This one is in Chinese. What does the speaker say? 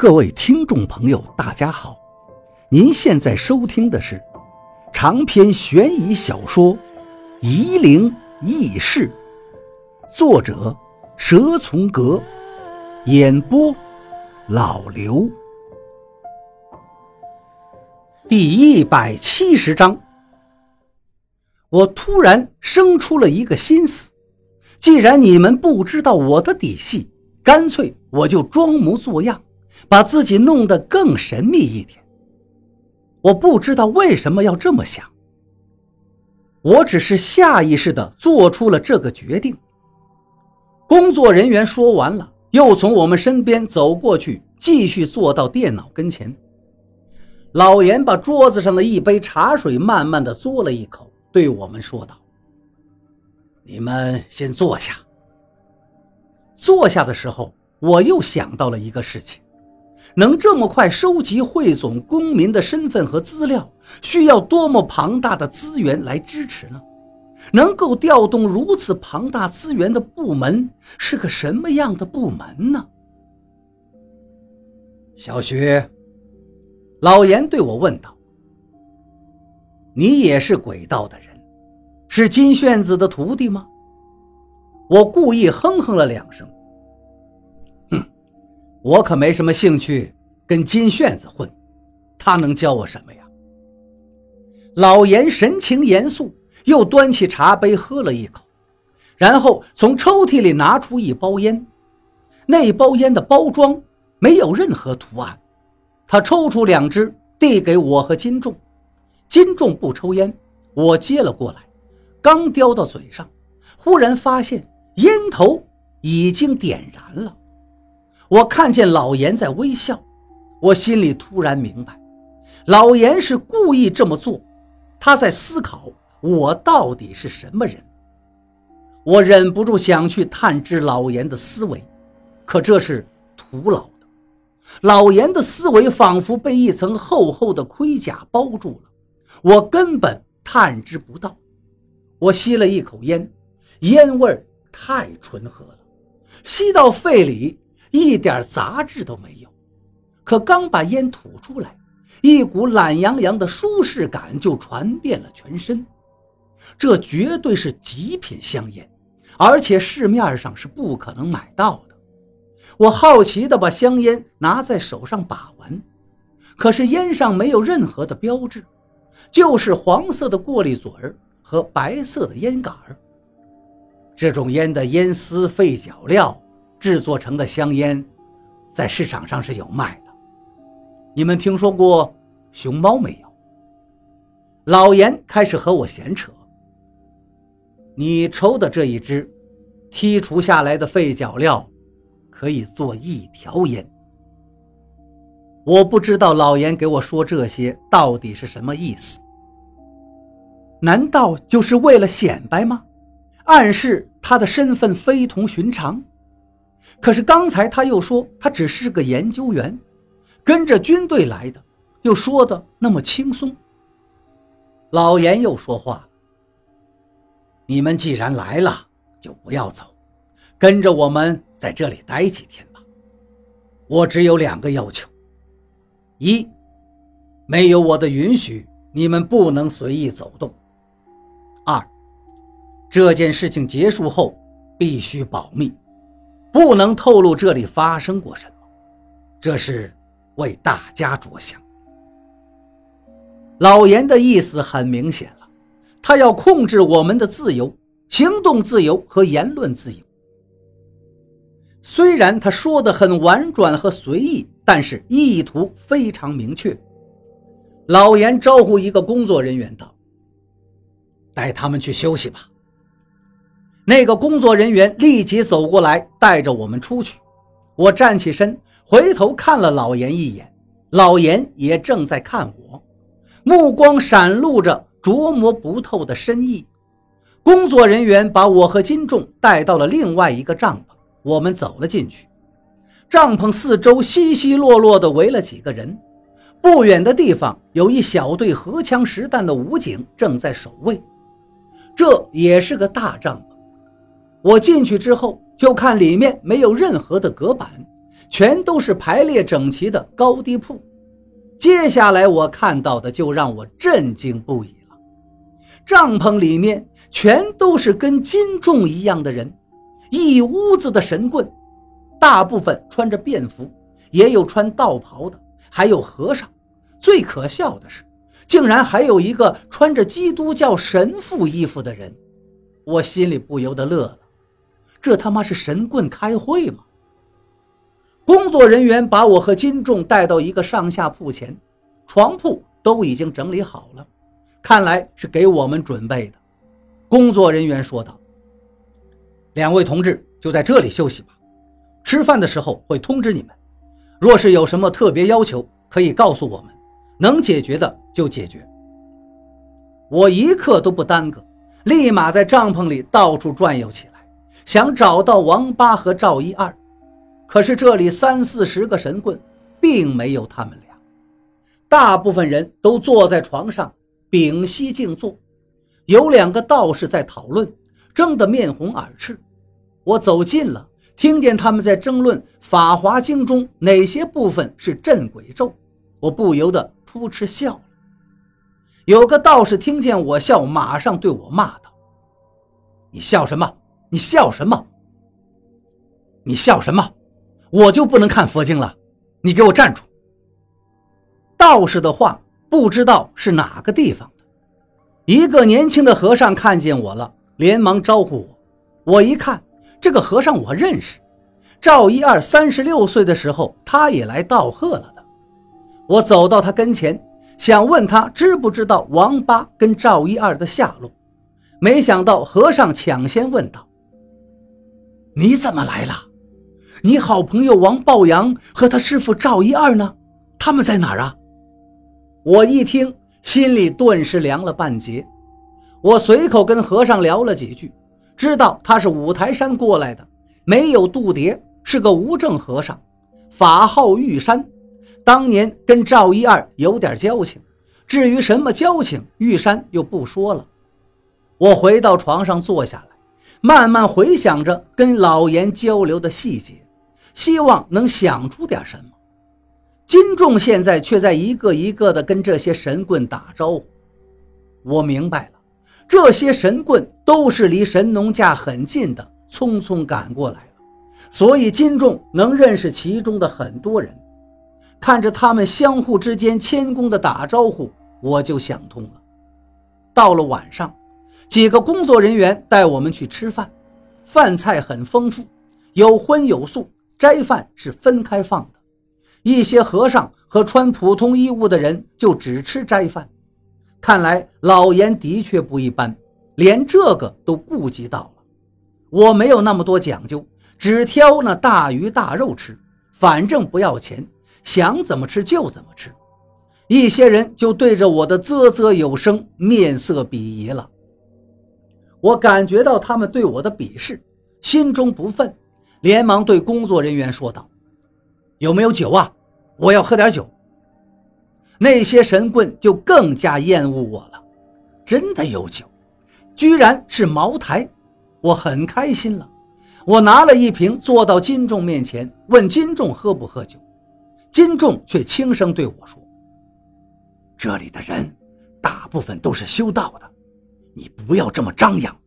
各位听众朋友，大家好！您现在收听的是长篇悬疑小说《夷陵轶事》，作者蛇从阁，演播老刘。第一百七十章，我突然生出了一个心思：既然你们不知道我的底细，干脆我就装模作样。把自己弄得更神秘一点。我不知道为什么要这么想，我只是下意识地做出了这个决定。工作人员说完了，又从我们身边走过去，继续坐到电脑跟前。老严把桌子上的一杯茶水慢慢地嘬了一口，对我们说道：“你们先坐下。”坐下的时候，我又想到了一个事情。能这么快收集汇总公民的身份和资料，需要多么庞大的资源来支持呢？能够调动如此庞大资源的部门是个什么样的部门呢？小徐，老严对我问道：“你也是鬼道的人，是金炫子的徒弟吗？”我故意哼哼了两声。我可没什么兴趣跟金炫子混，他能教我什么呀？老严神情严肃，又端起茶杯喝了一口，然后从抽屉里拿出一包烟。那包烟的包装没有任何图案，他抽出两支递给我和金仲。金仲不抽烟，我接了过来，刚叼到嘴上，忽然发现烟头已经点燃了。我看见老严在微笑，我心里突然明白，老严是故意这么做，他在思考我到底是什么人。我忍不住想去探知老严的思维，可这是徒劳的。老严的思维仿佛被一层厚厚的盔甲包住了，我根本探知不到。我吸了一口烟，烟味太醇和了，吸到肺里。一点杂质都没有，可刚把烟吐出来，一股懒洋洋的舒适感就传遍了全身。这绝对是极品香烟，而且市面上是不可能买到的。我好奇地把香烟拿在手上把玩，可是烟上没有任何的标志，就是黄色的过滤嘴儿和白色的烟杆儿。这种烟的烟丝废脚料。制作成的香烟，在市场上是有卖的。你们听说过熊猫没有？老严开始和我闲扯。你抽的这一支，剔除下来的废脚料，可以做一条烟。我不知道老严给我说这些到底是什么意思？难道就是为了显摆吗？暗示他的身份非同寻常？可是刚才他又说他只是个研究员，跟着军队来的，又说的那么轻松。老严又说话：“你们既然来了，就不要走，跟着我们在这里待几天吧。我只有两个要求：一，没有我的允许，你们不能随意走动；二，这件事情结束后必须保密。”不能透露这里发生过什么，这是为大家着想。老严的意思很明显了，他要控制我们的自由、行动自由和言论自由。虽然他说的很婉转和随意，但是意图非常明确。老严招呼一个工作人员道：“带他们去休息吧。”那个工作人员立即走过来，带着我们出去。我站起身，回头看了老严一眼，老严也正在看我，目光闪露着琢磨不透的深意。工作人员把我和金仲带到了另外一个帐篷，我们走了进去。帐篷四周稀稀落落地围了几个人，不远的地方有一小队荷枪实弹的武警正在守卫。这也是个大帐篷。我进去之后，就看里面没有任何的隔板，全都是排列整齐的高低铺。接下来我看到的就让我震惊不已了，帐篷里面全都是跟金仲一样的人，一屋子的神棍，大部分穿着便服，也有穿道袍的，还有和尚。最可笑的是，竟然还有一个穿着基督教神父衣服的人，我心里不由得乐了。这他妈是神棍开会吗？工作人员把我和金仲带到一个上下铺前，床铺都已经整理好了，看来是给我们准备的。工作人员说道：“两位同志就在这里休息吧，吃饭的时候会通知你们。若是有什么特别要求，可以告诉我们，能解决的就解决。”我一刻都不耽搁，立马在帐篷里到处转悠起来。想找到王八和赵一二，可是这里三四十个神棍，并没有他们俩。大部分人都坐在床上屏息静坐，有两个道士在讨论，争得面红耳赤。我走近了，听见他们在争论《法华经》中哪些部分是镇鬼咒，我不由得扑哧笑了。有个道士听见我笑，马上对我骂道：“你笑什么？”你笑什么？你笑什么？我就不能看佛经了？你给我站住！道士的话不知道是哪个地方的。一个年轻的和尚看见我了，连忙招呼我。我一看，这个和尚我认识，赵一二三十六岁的时候，他也来道贺了的。我走到他跟前，想问他知不知道王八跟赵一二的下落，没想到和尚抢先问道。你怎么来了？你好朋友王抱阳和他师傅赵一二呢？他们在哪儿啊？我一听，心里顿时凉了半截。我随口跟和尚聊了几句，知道他是五台山过来的，没有度牒，是个无证和尚，法号玉山。当年跟赵一二有点交情，至于什么交情，玉山又不说了。我回到床上坐下来。慢慢回想着跟老严交流的细节，希望能想出点什么。金仲现在却在一个一个的跟这些神棍打招呼。我明白了，这些神棍都是离神农架很近的，匆匆赶过来了，所以金仲能认识其中的很多人。看着他们相互之间谦恭的打招呼，我就想通了。到了晚上。几个工作人员带我们去吃饭，饭菜很丰富，有荤有素，斋饭是分开放的。一些和尚和穿普通衣物的人就只吃斋饭。看来老严的确不一般，连这个都顾及到了。我没有那么多讲究，只挑那大鱼大肉吃，反正不要钱，想怎么吃就怎么吃。一些人就对着我的啧啧有声，面色鄙夷了。我感觉到他们对我的鄙视，心中不忿，连忙对工作人员说道：“有没有酒啊？我要喝点酒。”那些神棍就更加厌恶我了。真的有酒，居然是茅台，我很开心了。我拿了一瓶，坐到金仲面前，问金仲喝不喝酒。金仲却轻声对我说：“这里的人，大部分都是修道的。”你不要这么张扬，